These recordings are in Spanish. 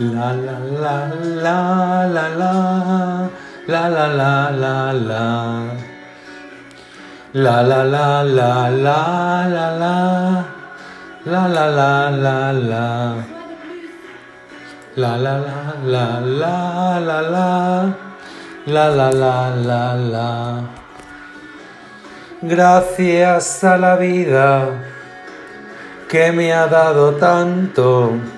La la la la la la la la la la la La la la la la la la La la la la la La la la la la la la La la la la Gracias a la vida que me ha dado tanto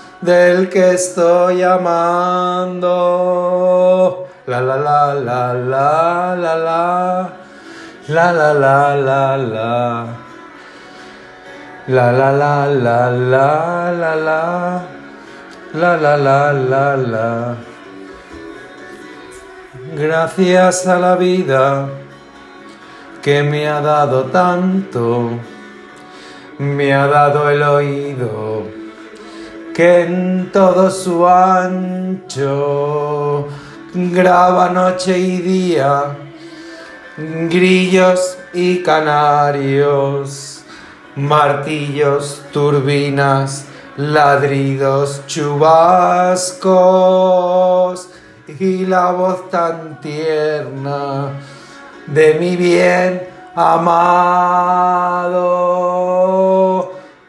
del que estoy amando. La la la la la la la. La la la la la. La la la la la la la. La la la la la. Gracias a la vida que me ha dado tanto, me ha dado el oído que en todo su ancho graba noche y día, grillos y canarios, martillos, turbinas, ladridos, chubascos y la voz tan tierna de mi bien amado.